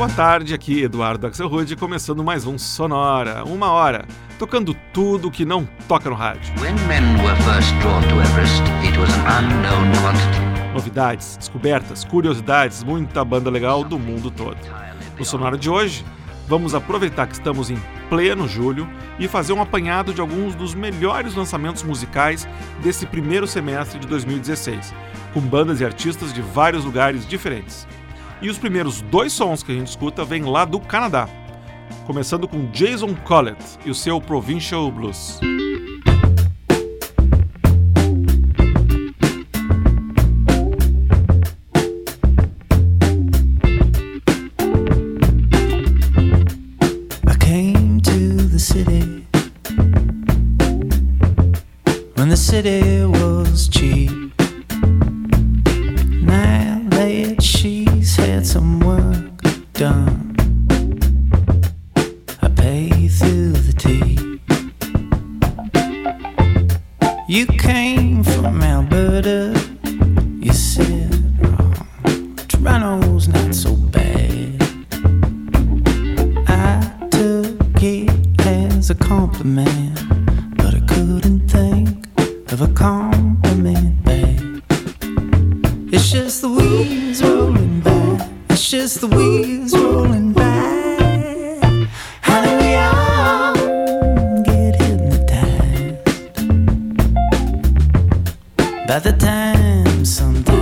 Boa tarde, aqui Eduardo Axelrod, começando mais um Sonora, uma hora, tocando tudo que não toca no rádio. Everest, Novidades, descobertas, curiosidades, muita banda legal do mundo todo. No Sonora de hoje, vamos aproveitar que estamos em pleno julho e fazer um apanhado de alguns dos melhores lançamentos musicais desse primeiro semestre de 2016, com bandas e artistas de vários lugares diferentes. E os primeiros dois sons que a gente escuta vêm lá do Canadá, começando com Jason Collett e o seu Provincial Blues. city was cheap. dream someday.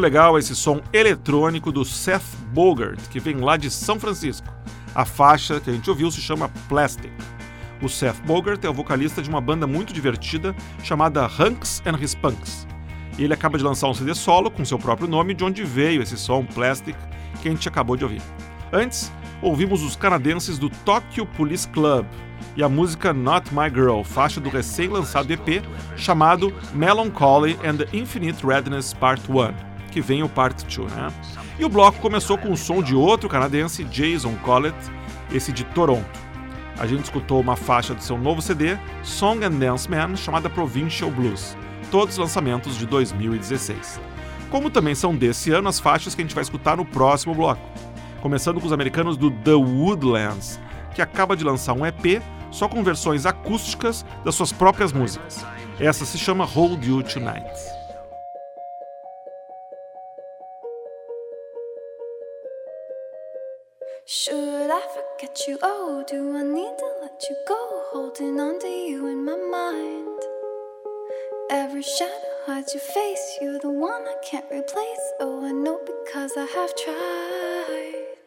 Legal esse som eletrônico do Seth Bogart, que vem lá de São Francisco. A faixa que a gente ouviu se chama Plastic. O Seth Bogart é o vocalista de uma banda muito divertida chamada Hunks and His Punks. Ele acaba de lançar um CD solo com seu próprio nome, de onde veio esse som Plastic que a gente acabou de ouvir. Antes, ouvimos os canadenses do Tokyo Police Club e a música Not My Girl, faixa do recém-lançado EP chamado Melancholy and the Infinite Redness Part 1 que vem o Part 2, né? E o bloco começou com o som de outro canadense, Jason Collett, esse de Toronto. A gente escutou uma faixa do seu novo CD, Song and Dance Man, chamada Provincial Blues, todos lançamentos de 2016. Como também são desse ano as faixas que a gente vai escutar no próximo bloco. Começando com os americanos do The Woodlands, que acaba de lançar um EP só com versões acústicas das suas próprias músicas. Essa se chama Hold You Tonight. Should I forget you? Oh, do I need to let you go? Holding on to you in my mind. Every shadow hides your face. You're the one I can't replace. Oh, I know because I have tried.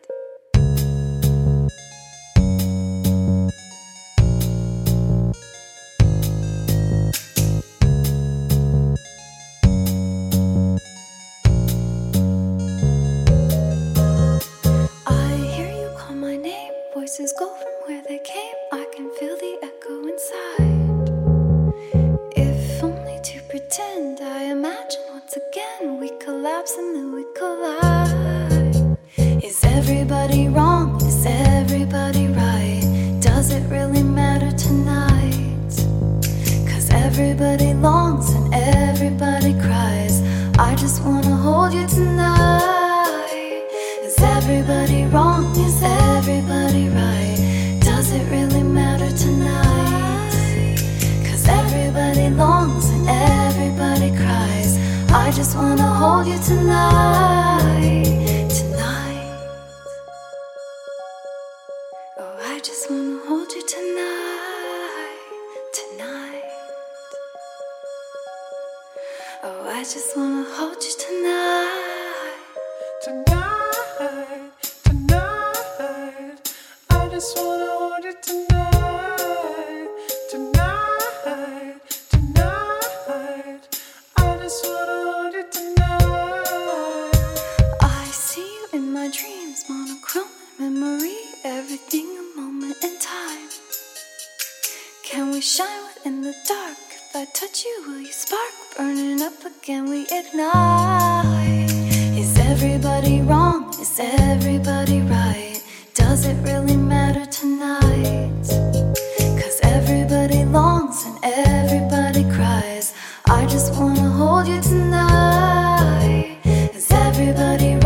everybody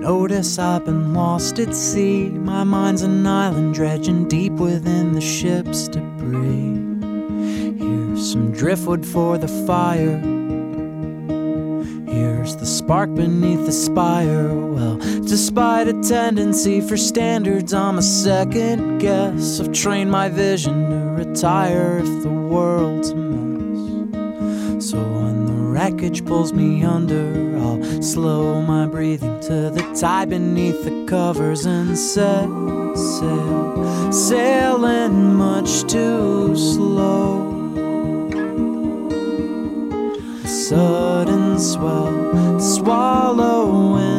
notice I've been lost at sea? My mind's an island dredging deep within the ship's debris. Here's some driftwood for the fire. Here's the spark beneath the spire. Well, despite a tendency for standards, I'm a second guess. I've trained my vision to retire if the world's wreckage pulls me under, I'll slow my breathing to the tide beneath the covers and set sail, sailing much too slow. A sudden swell swallowing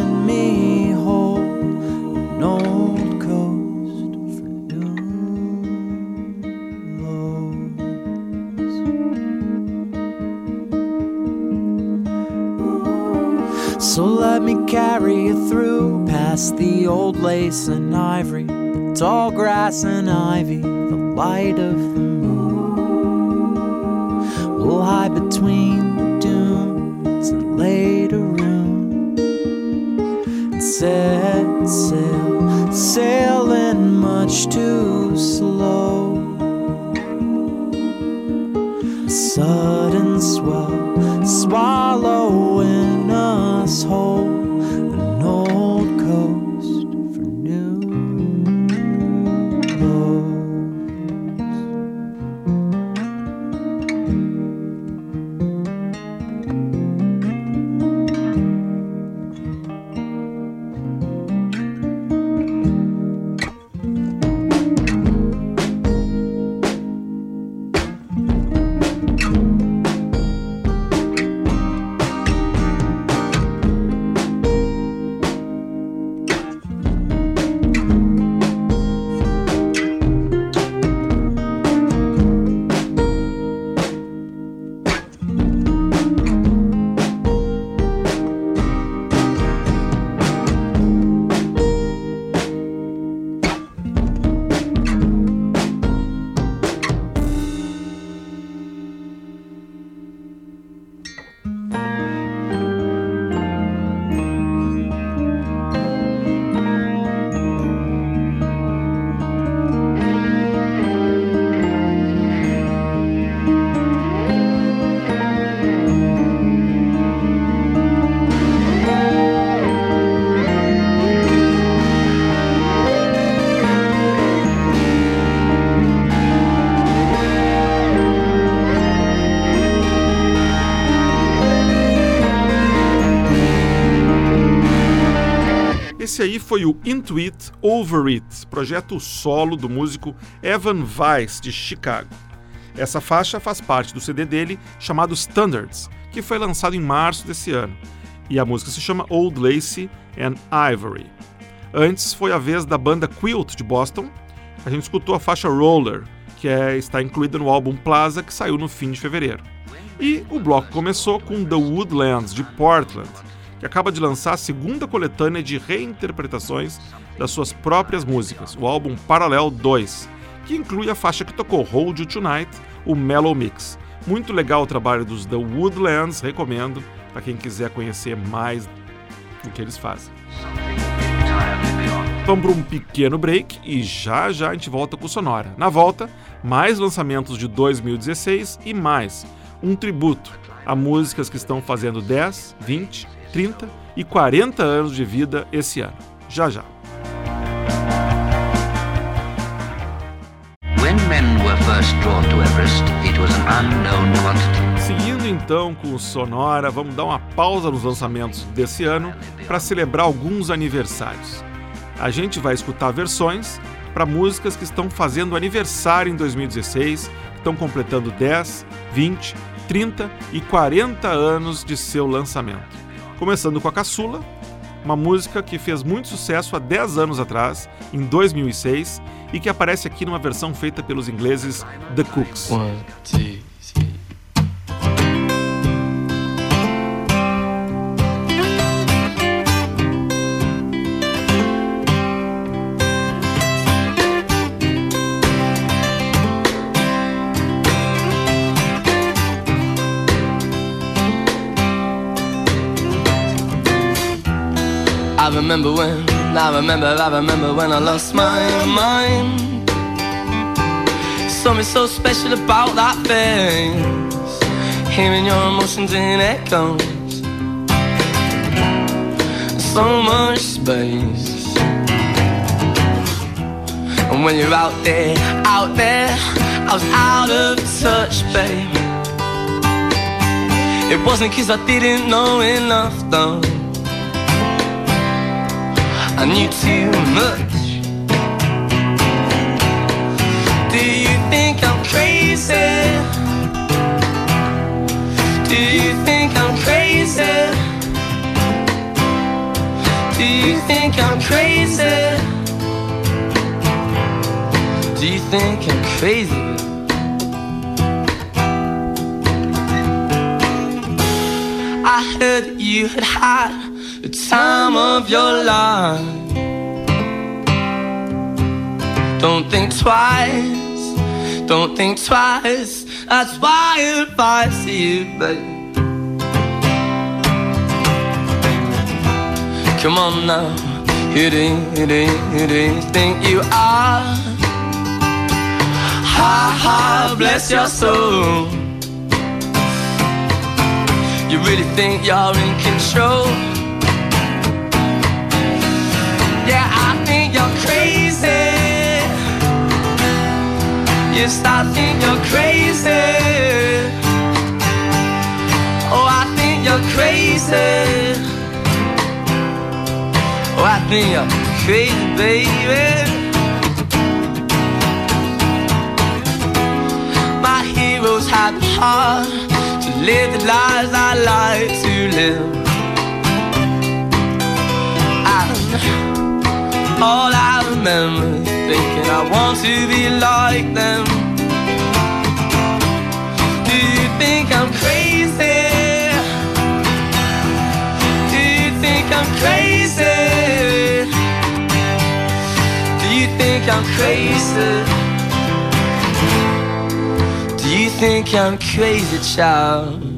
So let me carry you through past the old lace and ivory, the tall grass and ivy, the light of the moon. We'll hide between the dunes and later room and set sail, sailing much too Esse aí foi o Intuit Over It, projeto solo do músico Evan Weiss, de Chicago. Essa faixa faz parte do CD dele chamado Standards, que foi lançado em março desse ano. E a música se chama Old Lacy and Ivory. Antes foi a vez da banda Quilt de Boston. A gente escutou a faixa Roller, que é, está incluída no álbum Plaza, que saiu no fim de fevereiro. E o bloco começou com The Woodlands de Portland, que acaba de lançar a segunda coletânea de reinterpretações das suas próprias músicas, o álbum Parallel 2, que inclui a faixa que tocou Hold You Tonight, o Mellow Mix. Muito legal o trabalho dos The Woodlands, recomendo para quem quiser conhecer mais do que eles fazem. Vamos para um pequeno break e já já a gente volta com Sonora. Na volta, mais lançamentos de 2016 e mais um tributo a músicas que estão fazendo 10, 20, 30 e 40 anos de vida esse ano. Já já. Seguindo então com o Sonora, vamos dar uma pausa nos lançamentos desse ano para celebrar alguns aniversários. A gente vai escutar versões para músicas que estão fazendo aniversário em 2016, que estão completando 10, 20, 30 e 40 anos de seu lançamento. Começando com a Caçula, uma música que fez muito sucesso há 10 anos atrás, em 2006, e que aparece aqui numa versão feita pelos ingleses The Cooks. One, two, remember when, I remember, I remember when I lost my mind. Something so special about that face, hearing your emotions in echoes. So much space. And when you're out there, out there, I was out of touch, babe. It wasn't cause I didn't know enough, though. I knew too much. Do you think I'm crazy? Do you think I'm crazy? Do you think I'm crazy? Do you think I'm crazy? I heard you had had the time of your life. Don't think twice, don't think twice. That's why if I see you, babe. Come on now, who do, who do, who do you think you are? Ha ha, bless your soul. You really think you're in control? Yes, I think you're crazy. Oh, I think you're crazy. Oh, I think you're crazy, baby. My heroes had the heart to live the lives I like to live. And all I remember thinking I want to be like them. Do you think I'm crazy? Do you think I'm crazy? Do you think I'm crazy? Do you think I'm crazy, child?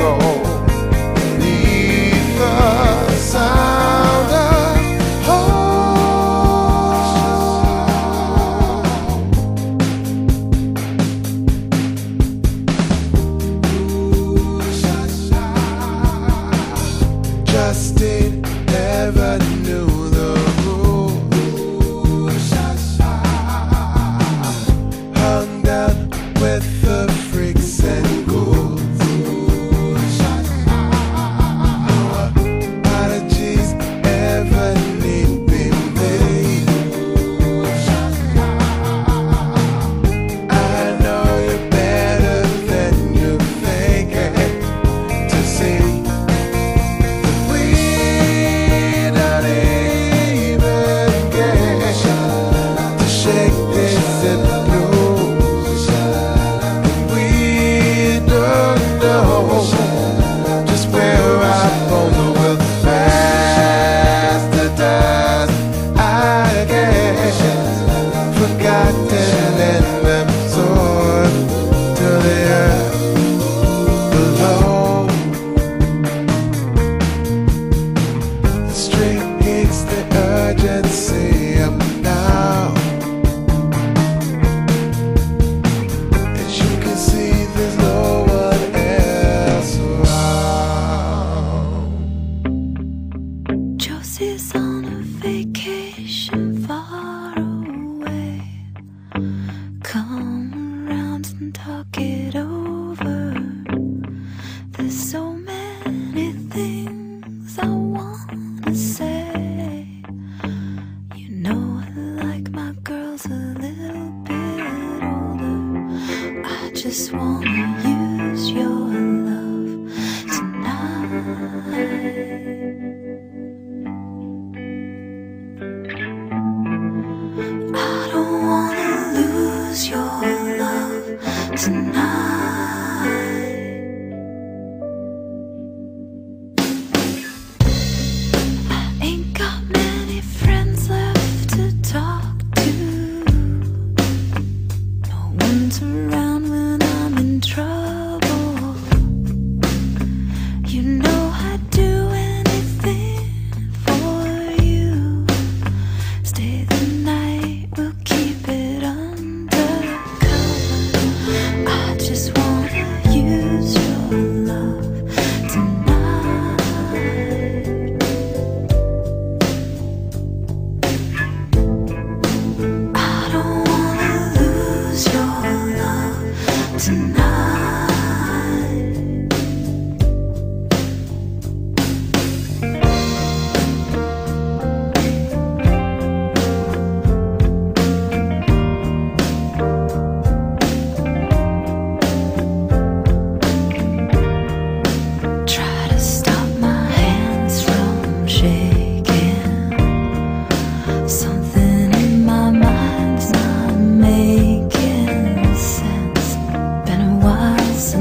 go.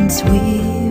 once we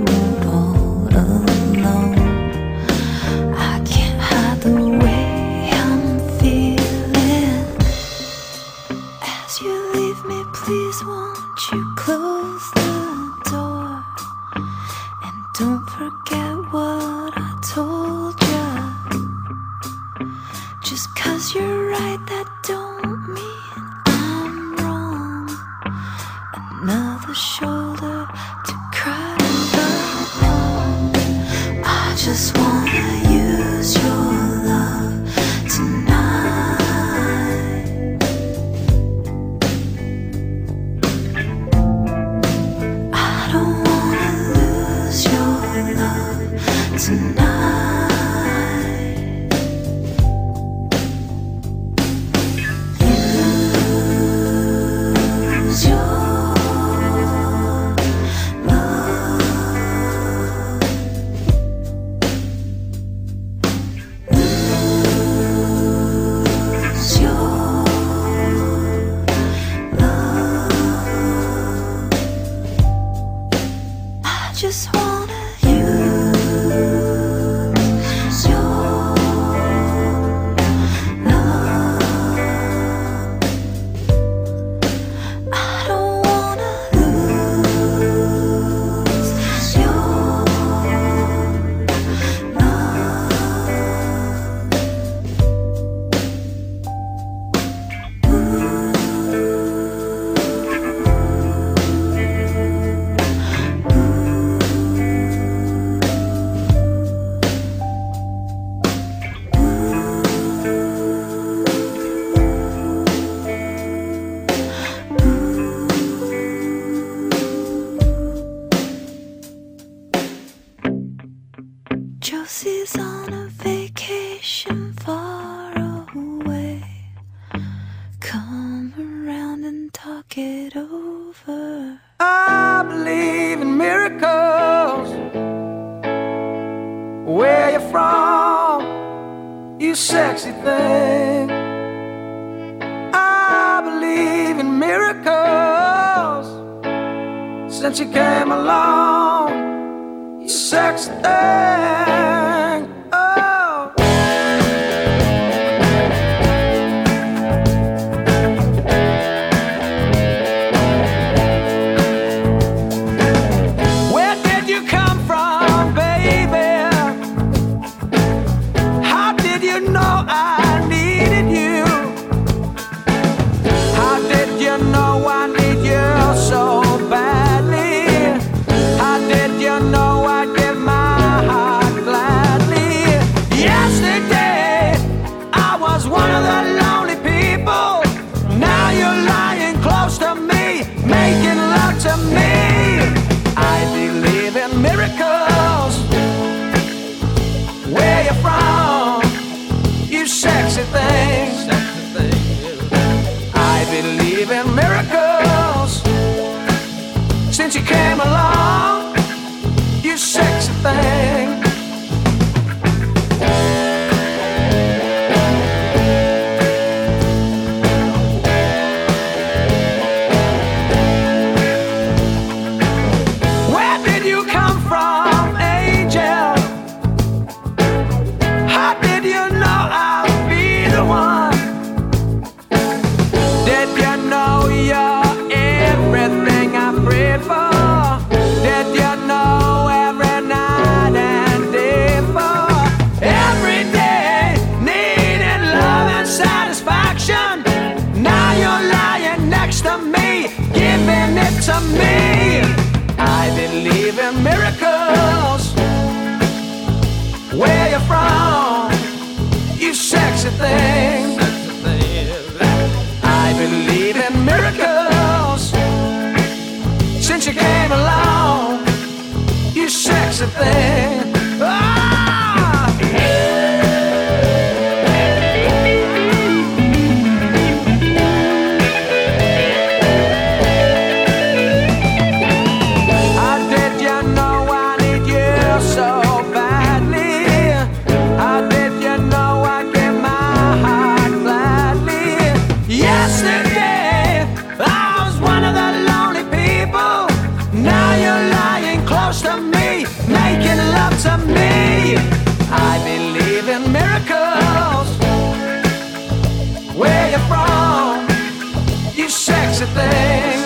everything.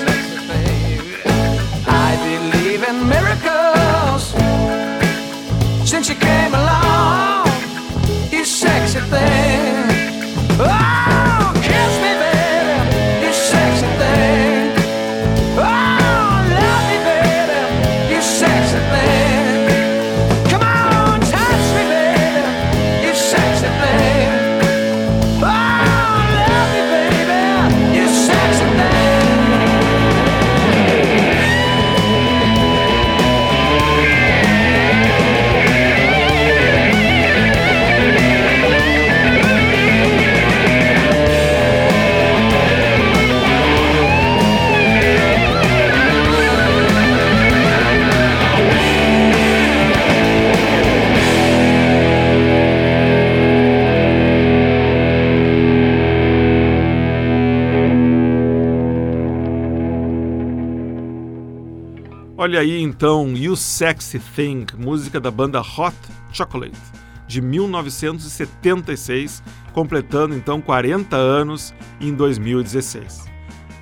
Olha aí então You Sexy Thing, música da banda Hot Chocolate, de 1976, completando então 40 anos em 2016.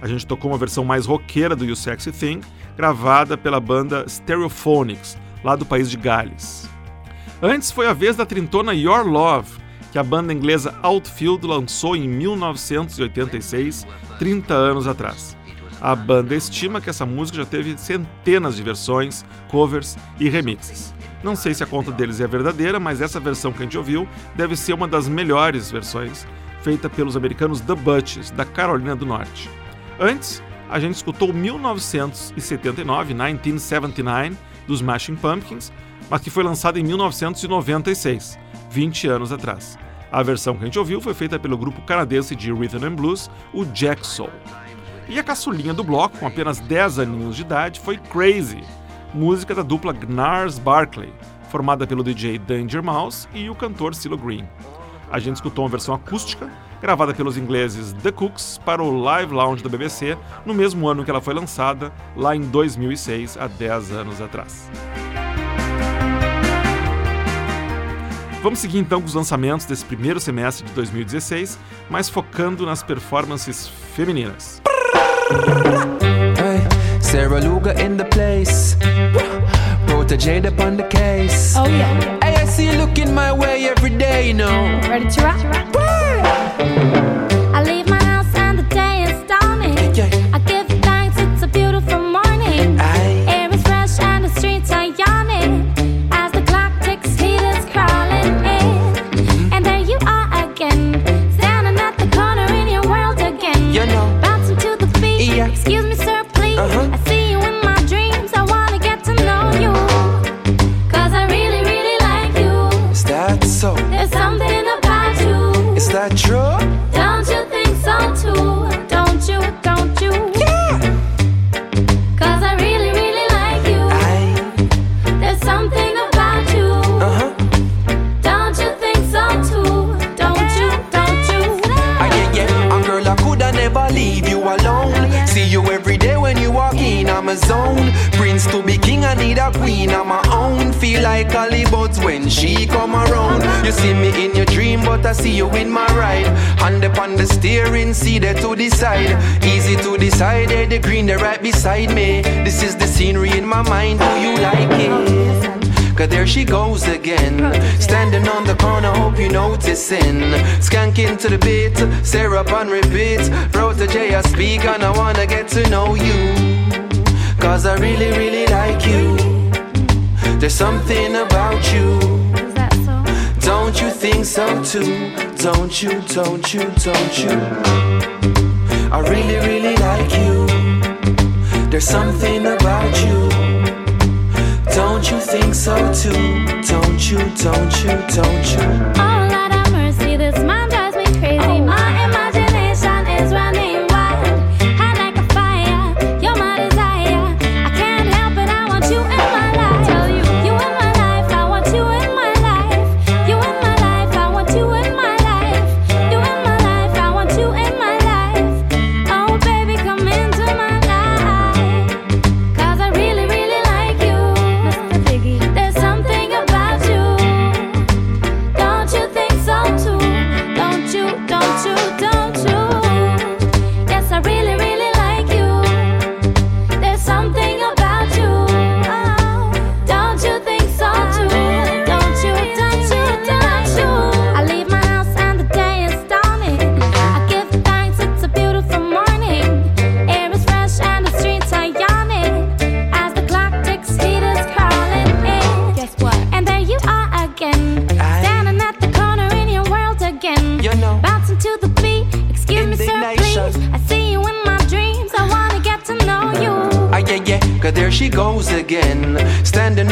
A gente tocou uma versão mais roqueira do You Sexy Thing, gravada pela banda Stereophonics, lá do país de Gales. Antes foi a vez da trintona Your Love, que a banda inglesa Outfield lançou em 1986, 30 anos atrás. A banda estima que essa música já teve centenas de versões, covers e remixes. Não sei se a conta deles é verdadeira, mas essa versão que a gente ouviu deve ser uma das melhores versões, feita pelos americanos The Butches, da Carolina do Norte. Antes, a gente escutou 1979, 1979, dos Smashing Pumpkins, mas que foi lançada em 1996, 20 anos atrás. A versão que a gente ouviu foi feita pelo grupo canadense de Rhythm and Blues, o Jack Soul. E a caçulinha do bloco, com apenas 10 aninhos de idade, foi Crazy, música da dupla Gnars Barkley, formada pelo DJ Danger Mouse e o cantor CeeLo Green. A gente escutou uma versão acústica, gravada pelos ingleses The Cooks para o Live Lounge da BBC, no mesmo ano que ela foi lançada, lá em 2006, há 10 anos atrás. Vamos seguir então com os lançamentos desse primeiro semestre de 2016, mas focando nas performances femininas. Hey, Sarah Luga in the place. Protege upon the case. Oh yeah. Hey, I see you looking my way every day, you know. Ready to rock? I I need a queen of my own. Feel like Holly buds when she come around. You see me in your dream, but I see you in my ride. Hand upon the steering, see there to decide. Easy to decide, there the green, they right beside me. This is the scenery in my mind. Do you like it? Cause there she goes again. Standing on the corner, hope you noticing. Skanking to the beat, syrup on repeat. Bro to J, I speak and I wanna get to know you. Cause I really, really like you. There's something about you. Is that so? Don't you think so too? Don't you, don't you, don't you? I really, really like you. There's something about you. Don't you think so too? Don't you, don't you, don't you?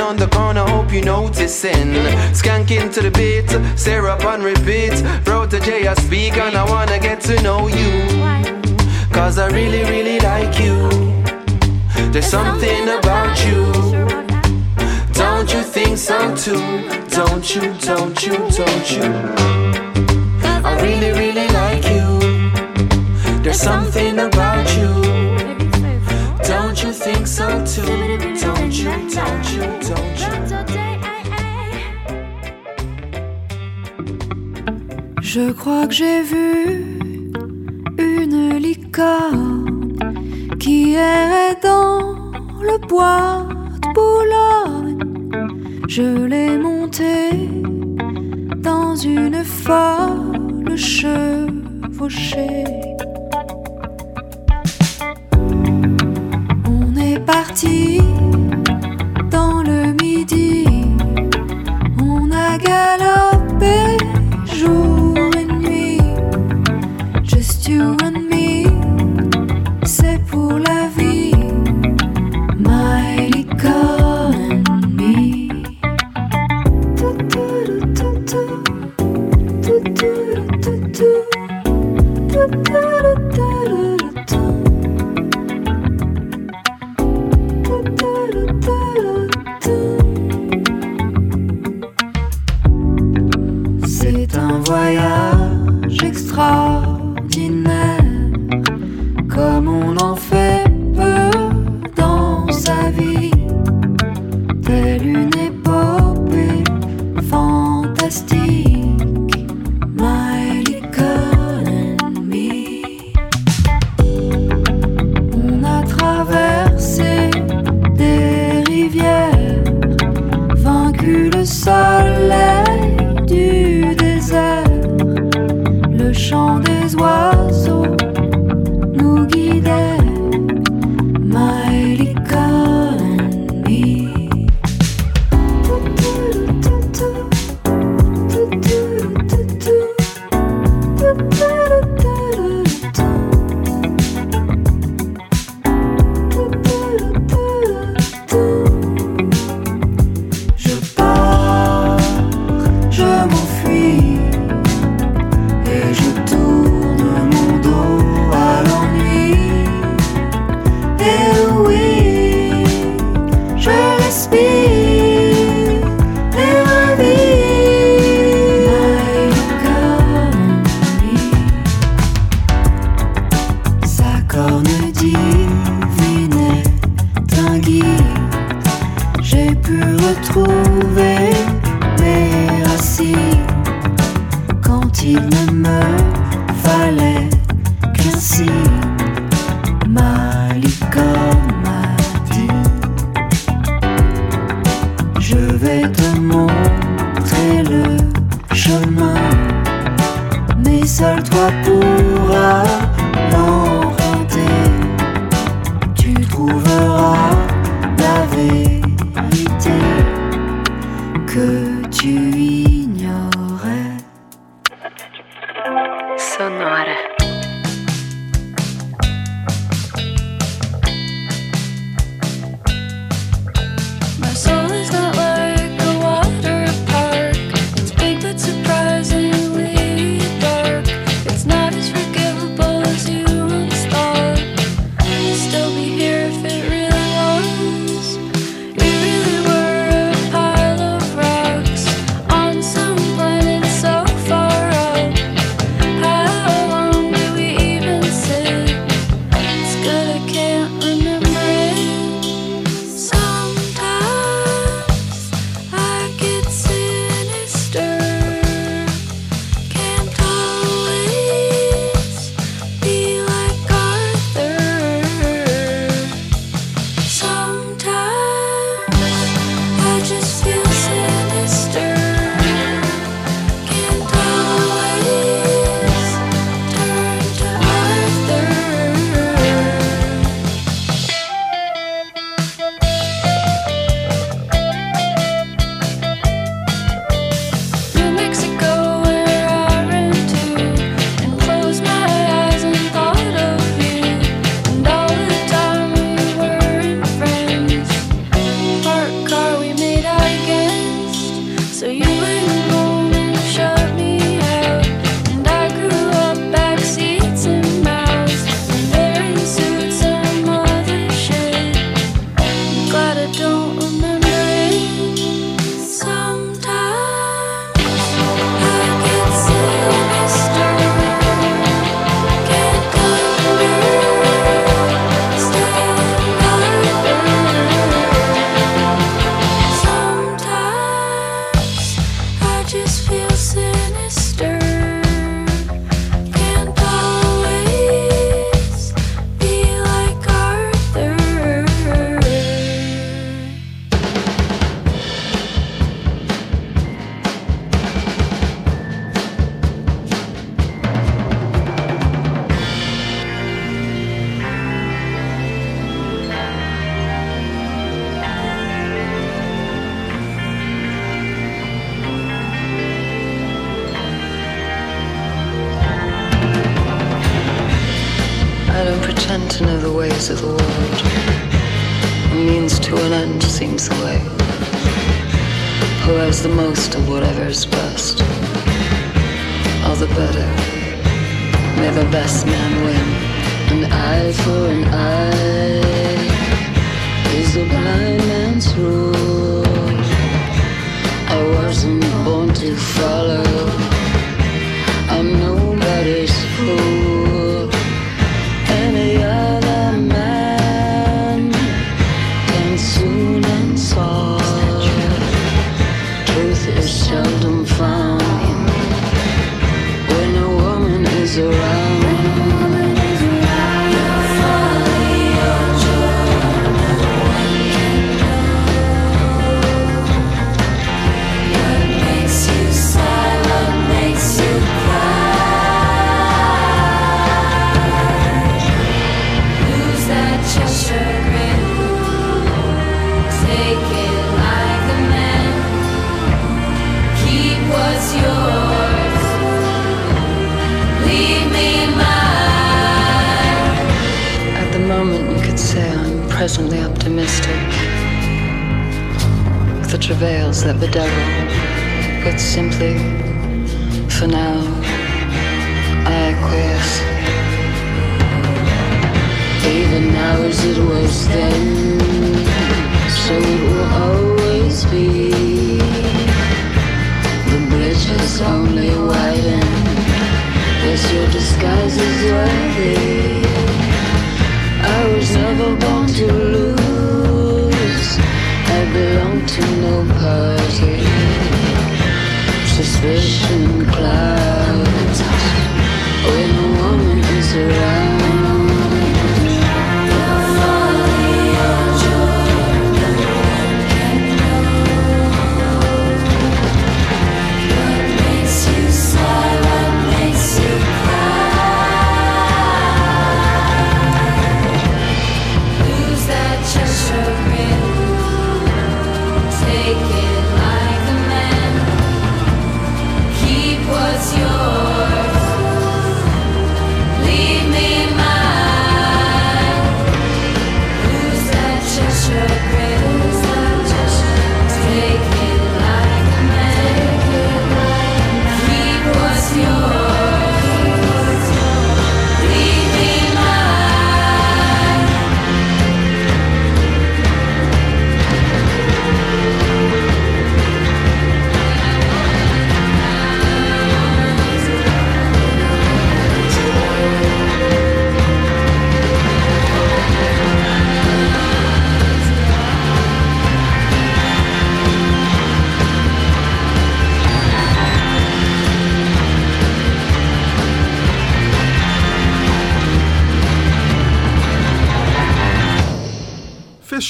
On the corner, hope you noticing. Skanking to the beat, syrup on repeat. Bro to J, I speak and I wanna get to know you. Cause I really, really like you. There's something about you. Sure about that? Don't you think so too? Don't you, don't you, don't you? I really, really like you. There's something about you. Maybe say so. Don't you think so too? Je crois que j'ai vu une licorne qui errait dans le bois de Boulogne. Je l'ai montée dans une folle chevauchée.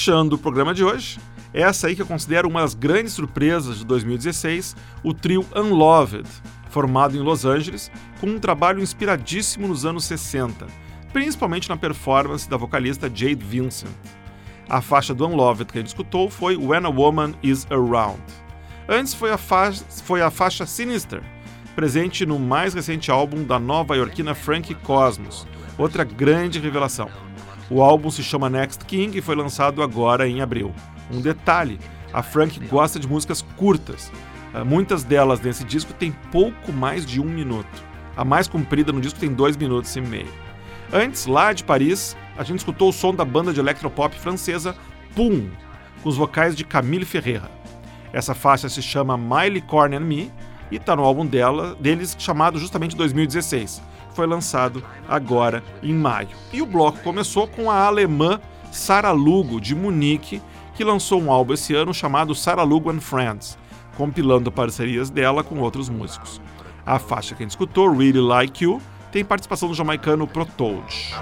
Fechando o programa de hoje, essa aí que eu considero uma das grandes surpresas de 2016, o trio Unloved, formado em Los Angeles, com um trabalho inspiradíssimo nos anos 60, principalmente na performance da vocalista Jade Vincent. A faixa do Unloved que a gente escutou foi When a Woman Is Around. Antes foi a, fa foi a faixa Sinister, presente no mais recente álbum da nova-iorquina Frankie Cosmos, outra grande revelação. O álbum se chama Next King e foi lançado agora em abril. Um detalhe: a Frank gosta de músicas curtas. Ah, Muitas delas nesse disco têm pouco mais de um minuto. A mais comprida no disco tem dois minutos e meio. Antes, lá de Paris, a gente escutou o som da banda de electropop francesa Pum, com os vocais de Camille Ferreira. Essa faixa se chama My Licorn and Me e está no álbum dela, deles chamado justamente 2016 foi lançado agora em maio. E o bloco começou com a alemã Sarah Lugo, de Munique, que lançou um álbum esse ano chamado Sarah Lugo and Friends, compilando parcerias dela com outros músicos. A faixa que a gente escutou, Really Like You, tem participação do jamaicano Protoad.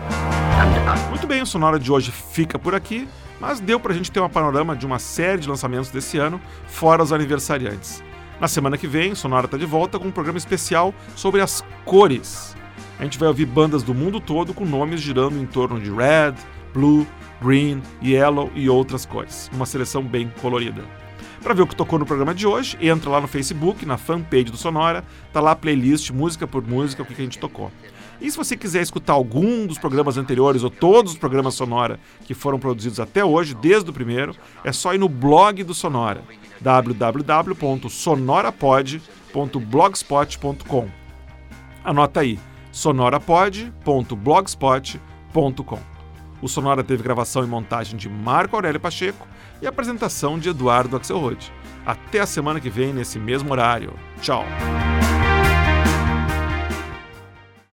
Muito bem, o Sonora de hoje fica por aqui, mas deu pra gente ter um panorama de uma série de lançamentos desse ano, fora os aniversariantes. Na semana que vem, Sonora tá de volta com um programa especial sobre as cores a gente vai ouvir bandas do mundo todo com nomes girando em torno de red, blue, green, yellow e outras cores. Uma seleção bem colorida. Para ver o que tocou no programa de hoje, entra lá no Facebook, na fanpage do Sonora, tá lá a playlist música por música, o que a gente tocou. E se você quiser escutar algum dos programas anteriores ou todos os programas Sonora que foram produzidos até hoje, desde o primeiro, é só ir no blog do Sonora, www.sonorapod.blogspot.com. Anota aí, sonorapod.blogspot.com. O Sonora teve gravação e montagem de Marco Aurélio Pacheco e apresentação de Eduardo Axelrod. Até a semana que vem nesse mesmo horário. Tchau.